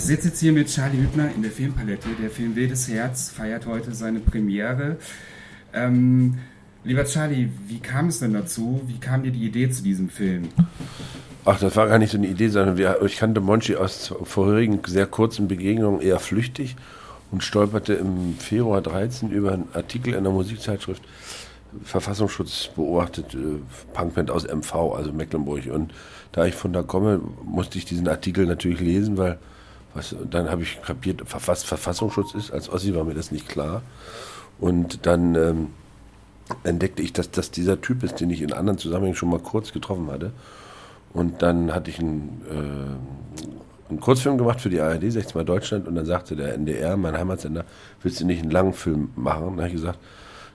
Ich sitze jetzt hier mit Charlie Hübner in der Filmpalette. Der Film Wildes Herz feiert heute seine Premiere. Ähm, lieber Charlie, wie kam es denn dazu? Wie kam dir die Idee zu diesem Film? Ach, das war gar nicht so eine Idee, sondern wir, ich kannte Monchi aus vorherigen sehr kurzen Begegnungen eher flüchtig und stolperte im Februar 13 über einen Artikel in der Musikzeitschrift Verfassungsschutz beobachtet, äh, Punkband aus MV, also Mecklenburg. Und da ich von da komme, musste ich diesen Artikel natürlich lesen, weil was, dann habe ich kapiert, was Verfassungsschutz ist. Als Ossi war mir das nicht klar. Und dann ähm, entdeckte ich, dass das dieser Typ ist, den ich in anderen Zusammenhängen schon mal kurz getroffen hatte. Und dann hatte ich einen, äh, einen Kurzfilm gemacht für die ARD, 16 Mal Deutschland, und dann sagte der NDR, mein Heimatsender, willst du nicht einen langen Film machen? Da habe ich gesagt,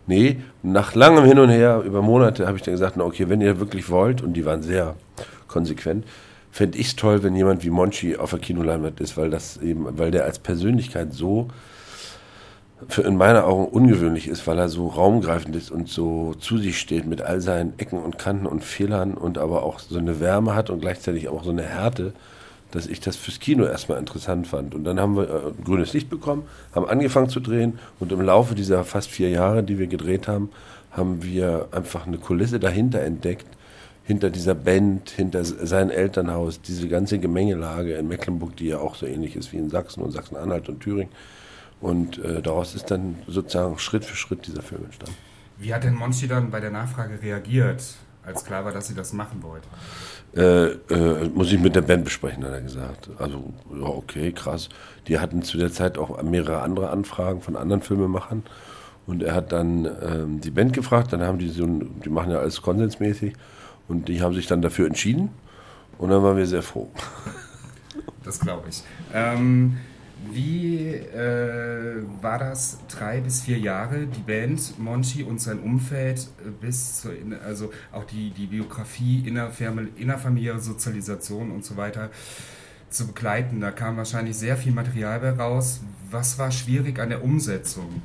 nee. nach langem Hin und Her, über Monate, habe ich dann gesagt, na okay, wenn ihr wirklich wollt, und die waren sehr konsequent, fände ich es toll, wenn jemand wie Monchi auf der Kinoleinwand ist, weil das eben, weil der als Persönlichkeit so für in meinen Augen ungewöhnlich ist, weil er so raumgreifend ist und so zu sich steht mit all seinen Ecken und Kanten und Fehlern und aber auch so eine Wärme hat und gleichzeitig auch so eine Härte, dass ich das fürs Kino erstmal interessant fand. Und dann haben wir äh, grünes Licht bekommen, haben angefangen zu drehen und im Laufe dieser fast vier Jahre, die wir gedreht haben, haben wir einfach eine Kulisse dahinter entdeckt, hinter dieser Band, hinter sein Elternhaus, diese ganze Gemengelage in Mecklenburg, die ja auch so ähnlich ist wie in Sachsen und Sachsen-Anhalt und Thüringen. Und äh, daraus ist dann sozusagen Schritt für Schritt dieser Film entstanden. Wie hat denn Monchi dann bei der Nachfrage reagiert, als klar war, dass sie das machen wollte? Äh, äh, muss ich mit der Band besprechen, hat er gesagt. Also, ja, okay, krass. Die hatten zu der Zeit auch mehrere andere Anfragen von anderen Filmemachern. Und er hat dann ähm, die Band gefragt, dann haben die so, die machen ja alles konsensmäßig. Und die haben sich dann dafür entschieden und dann waren wir sehr froh. Das glaube ich. Ähm, wie äh, war das drei bis vier Jahre, die Band, Monchi und sein Umfeld äh, bis zur, also auch die, die Biografie, innerfamiliäre Sozialisation und so weiter zu begleiten? Da kam wahrscheinlich sehr viel Material bei raus. Was war schwierig an der Umsetzung?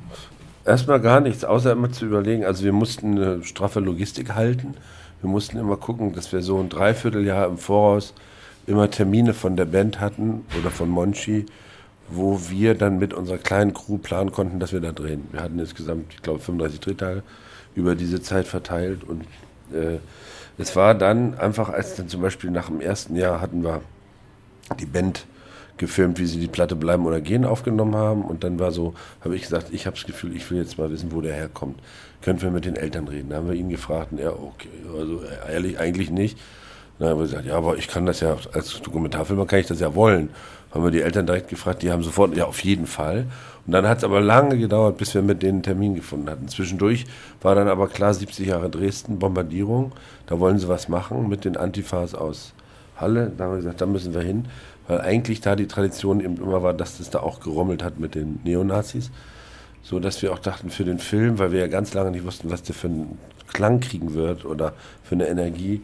Erstmal gar nichts, außer immer zu überlegen. Also wir mussten eine straffe Logistik halten. Wir mussten immer gucken, dass wir so ein Dreivierteljahr im Voraus immer Termine von der Band hatten oder von Monchi, wo wir dann mit unserer kleinen Crew planen konnten, dass wir da drehen. Wir hatten insgesamt, ich glaube, 35 Drehtage über diese Zeit verteilt und äh, es war dann einfach, als dann zum Beispiel nach dem ersten Jahr hatten wir die Band gefilmt, wie sie die Platte Bleiben oder Gehen aufgenommen haben. Und dann war so, habe ich gesagt, ich habe das Gefühl, ich will jetzt mal wissen, wo der herkommt. Können wir mit den Eltern reden? Da haben wir ihn gefragt und er, okay, also ehrlich, eigentlich nicht. Dann haben wir gesagt, ja, aber ich kann das ja, als Dokumentarfilmer kann ich das ja wollen. Haben wir die Eltern direkt gefragt, die haben sofort, ja, auf jeden Fall. Und dann hat es aber lange gedauert, bis wir mit denen einen Termin gefunden hatten. Zwischendurch war dann aber klar, 70 Jahre Dresden, Bombardierung, da wollen sie was machen mit den Antifas aus Halle. Da haben wir gesagt, da müssen wir hin weil eigentlich da die Tradition eben immer war, dass das da auch gerommelt hat mit den Neonazis. So dass wir auch dachten, für den Film, weil wir ja ganz lange nicht wussten, was der für einen Klang kriegen wird oder für eine Energie,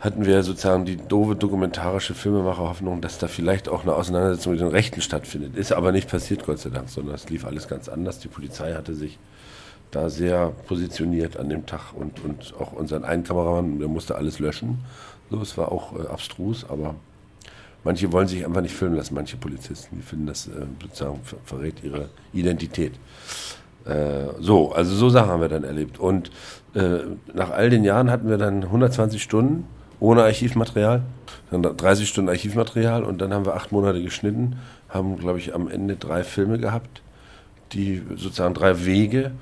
hatten wir sozusagen die doofe dokumentarische Filmemacher-Hoffnung, dass da vielleicht auch eine Auseinandersetzung mit den Rechten stattfindet. Ist aber nicht passiert, Gott sei Dank, sondern es lief alles ganz anders. Die Polizei hatte sich da sehr positioniert an dem Tag und, und auch unseren einen Kameramann, der musste alles löschen. So, es war auch äh, abstrus, aber Manche wollen sich einfach nicht filmen lassen, manche Polizisten. Die finden das äh, sozusagen ver verrät ihre Identität. Äh, so, also so Sachen haben wir dann erlebt. Und äh, nach all den Jahren hatten wir dann 120 Stunden ohne Archivmaterial, dann 30 Stunden Archivmaterial und dann haben wir acht Monate geschnitten, haben, glaube ich, am Ende drei Filme gehabt, die sozusagen drei Wege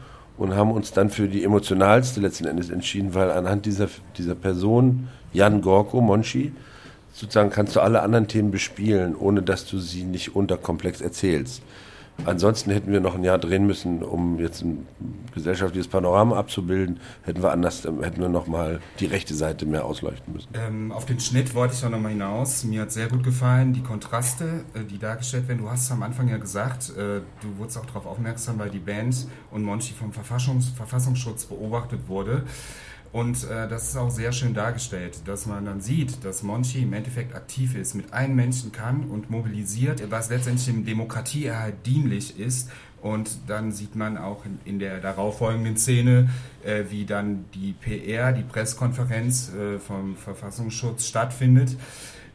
und haben uns dann für die emotionalste letzten Endes entschieden, weil anhand dieser, dieser Person, Jan Gorko, Monchi, sozusagen kannst du alle anderen Themen bespielen, ohne dass du sie nicht unterkomplex erzählst. Ansonsten hätten wir noch ein Jahr drehen müssen, um jetzt ein gesellschaftliches Panorama abzubilden. Hätten wir anders, ähm, hätten wir noch mal die rechte Seite mehr ausleuchten müssen. Ähm, auf den Schnitt wollte ich auch noch mal hinaus. Mir hat sehr gut gefallen die Kontraste, äh, die dargestellt werden. Du hast es am Anfang ja gesagt, äh, du wurdest auch darauf aufmerksam, weil die Band und Monchi vom Verfassungs Verfassungsschutz beobachtet wurde. Und äh, das ist auch sehr schön dargestellt, dass man dann sieht, dass Monchi im Endeffekt aktiv ist, mit allen Menschen kann und mobilisiert, was letztendlich dem Demokratieerhalt dienlich ist. Und dann sieht man auch in, in der darauffolgenden Szene, äh, wie dann die PR, die Pressekonferenz äh, vom Verfassungsschutz stattfindet.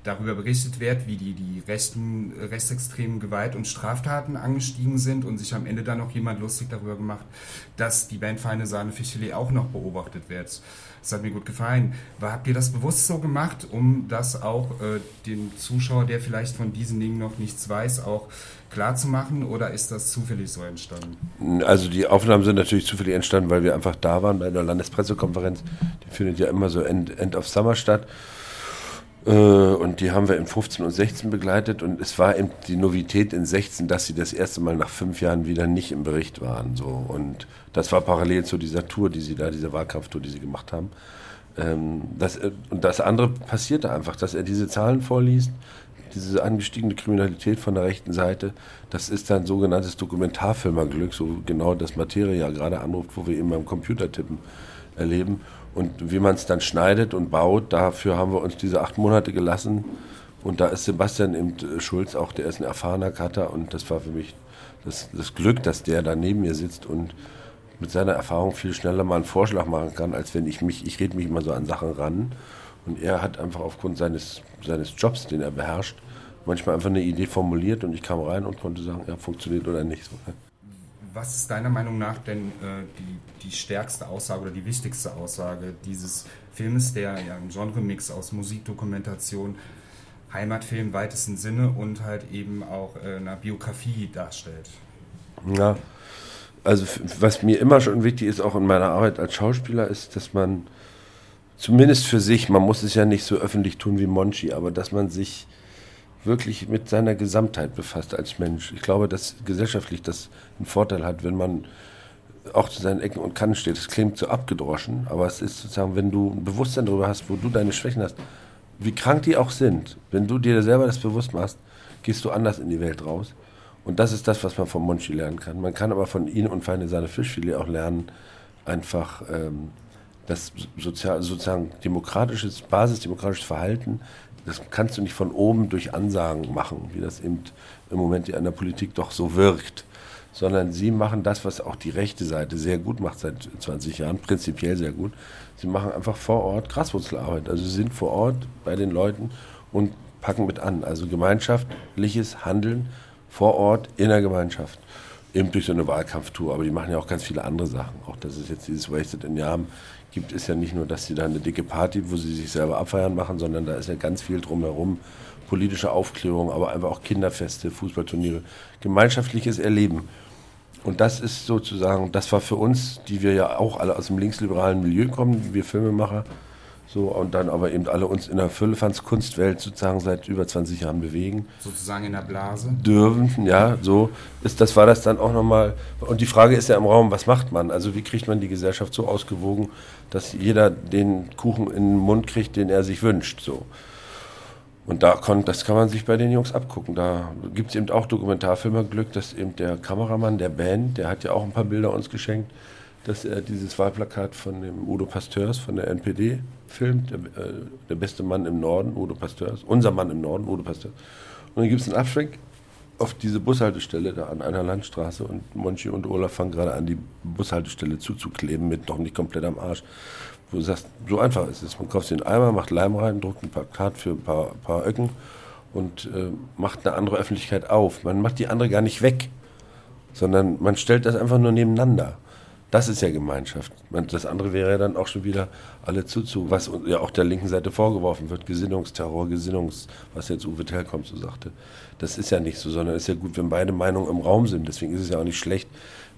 Darüber berichtet wird, wie die, die rechten, rechtsextremen Gewalt- und Straftaten angestiegen sind und sich am Ende dann noch jemand lustig darüber gemacht, dass die Bandfeinde Sahne Fischfilet auch noch beobachtet wird. Das hat mir gut gefallen. Aber habt ihr das bewusst so gemacht, um das auch äh, dem Zuschauer, der vielleicht von diesen Dingen noch nichts weiß, auch klar zu machen oder ist das zufällig so entstanden? Also die Aufnahmen sind natürlich zufällig entstanden, weil wir einfach da waren bei der Landespressekonferenz. Die findet ja immer so End, End of Summer statt. Äh, und die haben wir in 15 und 16 begleitet und es war eben die Novität in 16, dass sie das erste Mal nach fünf Jahren wieder nicht im Bericht waren. So. Und das war parallel zu dieser Tour, die sie da, dieser Wahlkampftour, die sie gemacht haben. Ähm, das, äh, und das andere passierte einfach, dass er diese Zahlen vorliest, diese angestiegene Kriminalität von der rechten Seite, das ist dann sogenanntes Dokumentarfilmerglück, so genau das Materie ja gerade anruft, wo wir eben beim Computertippen erleben. Und wie man es dann schneidet und baut, dafür haben wir uns diese acht Monate gelassen. Und da ist Sebastian eben äh, Schulz auch, der ist ein erfahrener Cutter und das war für mich das, das Glück, dass der da neben mir sitzt und mit seiner Erfahrung viel schneller mal einen Vorschlag machen kann, als wenn ich mich, ich rede mich immer so an Sachen ran. Und er hat einfach aufgrund seines, seines Jobs, den er beherrscht, manchmal einfach eine Idee formuliert und ich kam rein und konnte sagen, ja, funktioniert oder nicht. Was ist deiner Meinung nach denn äh, die, die stärkste Aussage oder die wichtigste Aussage dieses Filmes, der ja ein Genremix aus Musikdokumentation, Heimatfilm im weitesten Sinne und halt eben auch äh, einer Biografie darstellt? Ja, also was mir immer schon wichtig ist, auch in meiner Arbeit als Schauspieler, ist, dass man zumindest für sich, man muss es ja nicht so öffentlich tun wie Monchi, aber dass man sich wirklich mit seiner Gesamtheit befasst als Mensch. Ich glaube, dass gesellschaftlich das einen Vorteil hat, wenn man auch zu seinen Ecken und Kanten steht. Das klingt so abgedroschen, aber es ist sozusagen, wenn du ein Bewusstsein darüber hast, wo du deine Schwächen hast, wie krank die auch sind, wenn du dir selber das bewusst machst, gehst du anders in die Welt raus. Und das ist das, was man von Monchi lernen kann. Man kann aber von ihm und Feine seine Fischfilet auch lernen, einfach ähm, das sozial, sozusagen demokratisches, basisdemokratisches Verhalten, das kannst du nicht von oben durch Ansagen machen, wie das eben im Moment in der Politik doch so wirkt, sondern sie machen das, was auch die rechte Seite sehr gut macht seit 20 Jahren, prinzipiell sehr gut. Sie machen einfach vor Ort Graswurzelarbeit, also sie sind vor Ort bei den Leuten und packen mit an, also gemeinschaftliches Handeln vor Ort in der Gemeinschaft eben durch so eine Wahlkampftour, aber die machen ja auch ganz viele andere Sachen. Auch dass es jetzt dieses Wasted in Yam gibt, ist ja nicht nur, dass sie da eine dicke Party, wo sie sich selber abfeiern machen, sondern da ist ja ganz viel drumherum. Politische Aufklärung, aber einfach auch Kinderfeste, Fußballturniere, gemeinschaftliches Erleben. Und das ist sozusagen, das war für uns, die wir ja auch alle aus dem linksliberalen Milieu kommen, wir Filmemacher, so, und dann aber eben alle uns in der Füllefanz-Kunstwelt sozusagen seit über 20 Jahren bewegen. Sozusagen in der Blase? Dürfen, ja, so. Ist, das war das dann auch nochmal. Und die Frage ist ja im Raum, was macht man? Also, wie kriegt man die Gesellschaft so ausgewogen, dass jeder den Kuchen in den Mund kriegt, den er sich wünscht, so. Und da kon, das kann man sich bei den Jungs abgucken. Da gibt es eben auch Dokumentarfilmerglück, dass eben der Kameramann der Band, der hat ja auch ein paar Bilder uns geschenkt, dass er dieses Wahlplakat von dem Udo Pasteurs von der NPD filmt, der, äh, der beste Mann im Norden, Udo Pasteurs, unser Mann im Norden, Udo Pasteurs. Und dann gibt es einen Abschwenk auf diese Bushaltestelle da an einer Landstraße und Monchi und Olaf fangen gerade an, die Bushaltestelle zuzukleben mit noch nicht komplett am Arsch. Wo du sagst, so einfach ist es. Man kauft einen Eimer, macht Leim rein, druckt ein Plakat für ein paar, paar Öcken und äh, macht eine andere Öffentlichkeit auf. Man macht die andere gar nicht weg, sondern man stellt das einfach nur nebeneinander. Das ist ja Gemeinschaft. Das andere wäre ja dann auch schon wieder alle zuzu, was ja auch der linken Seite vorgeworfen wird, Gesinnungsterror, Gesinnungs, was jetzt Uwe Telkom so sagte. Das ist ja nicht so, sondern es ist ja gut, wenn beide Meinungen im Raum sind. Deswegen ist es ja auch nicht schlecht,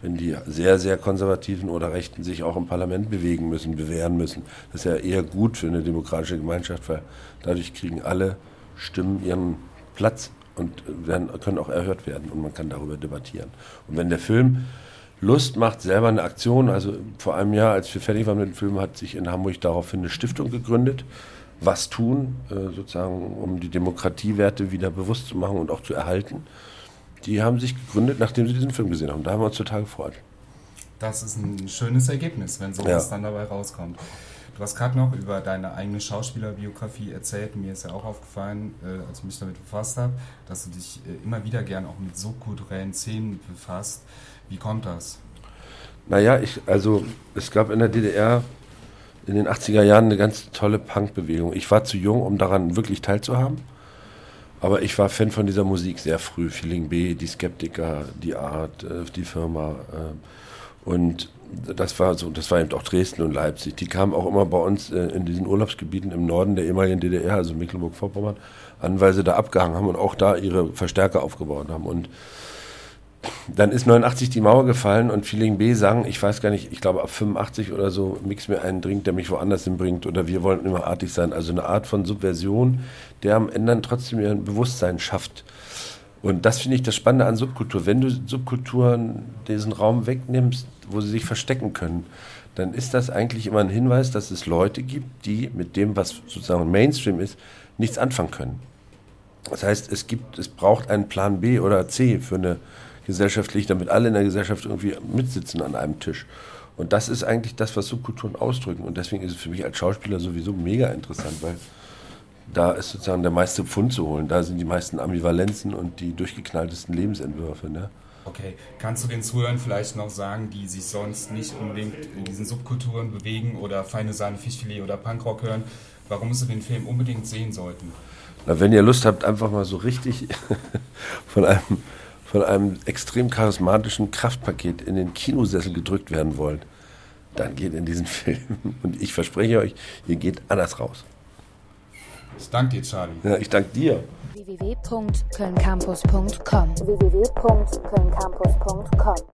wenn die sehr, sehr konservativen oder Rechten sich auch im Parlament bewegen müssen, bewähren müssen. Das ist ja eher gut für eine demokratische Gemeinschaft, weil dadurch kriegen alle Stimmen ihren Platz und werden, können auch erhört werden und man kann darüber debattieren. Und wenn der Film Lust macht, selber eine Aktion. Also vor einem Jahr, als wir fertig waren mit dem Film, hat sich in Hamburg daraufhin eine Stiftung gegründet. Was tun, äh, sozusagen, um die Demokratiewerte wieder bewusst zu machen und auch zu erhalten. Die haben sich gegründet, nachdem sie diesen Film gesehen haben. Da haben wir uns total gefreut. Das ist ein schönes Ergebnis, wenn sowas ja. dann dabei rauskommt. Du hast gerade noch über deine eigene Schauspielerbiografie erzählt. Mir ist ja auch aufgefallen, äh, als ich mich damit befasst habe, dass du dich äh, immer wieder gern auch mit subkulturellen Szenen befasst. Wie kommt das? Naja, ich, also es gab in der DDR in den 80er Jahren eine ganz tolle Punkbewegung. Ich war zu jung, um daran wirklich teilzuhaben. Aber ich war Fan von dieser Musik sehr früh. Feeling B, die Skeptiker, die Art, äh, die Firma. Äh, und das war so, das war eben auch Dresden und Leipzig. Die kamen auch immer bei uns äh, in diesen Urlaubsgebieten im Norden der ehemaligen DDR, also Mecklenburg-Vorpommern, an, weil sie da abgehangen haben und auch da ihre Verstärker aufgebaut haben. Und dann ist 89 die Mauer gefallen und Feeling B sang, ich weiß gar nicht, ich glaube ab 85 oder so, mix mir einen Drink, der mich woanders hinbringt oder wir wollen immer artig sein. Also eine Art von Subversion, der am Ende dann trotzdem ein Bewusstsein schafft. Und das finde ich das Spannende an Subkultur. Wenn du Subkulturen diesen Raum wegnimmst, wo sie sich verstecken können, dann ist das eigentlich immer ein Hinweis, dass es Leute gibt, die mit dem, was sozusagen Mainstream ist, nichts anfangen können. Das heißt, es gibt, es braucht einen Plan B oder C für eine gesellschaftlich, damit alle in der Gesellschaft irgendwie mitsitzen an einem Tisch. Und das ist eigentlich das, was Subkulturen ausdrücken. Und deswegen ist es für mich als Schauspieler sowieso mega interessant, weil da ist sozusagen der meiste Pfund zu holen. Da sind die meisten Ambivalenzen und die durchgeknalltesten Lebensentwürfe. Ne? Okay, kannst du den Zuhörern vielleicht noch sagen, die sich sonst nicht unbedingt in diesen Subkulturen bewegen oder feine Sahne, Fischfilet oder Punkrock hören, warum sie den Film unbedingt sehen sollten? Na, wenn ihr Lust habt, einfach mal so richtig von einem von einem extrem charismatischen Kraftpaket in den Kinosessel gedrückt werden wollt, dann geht in diesen Film. Und ich verspreche euch, ihr geht anders raus. Ich danke dir, Charlie. Ja, ich danke dir. www.kölncampus.com www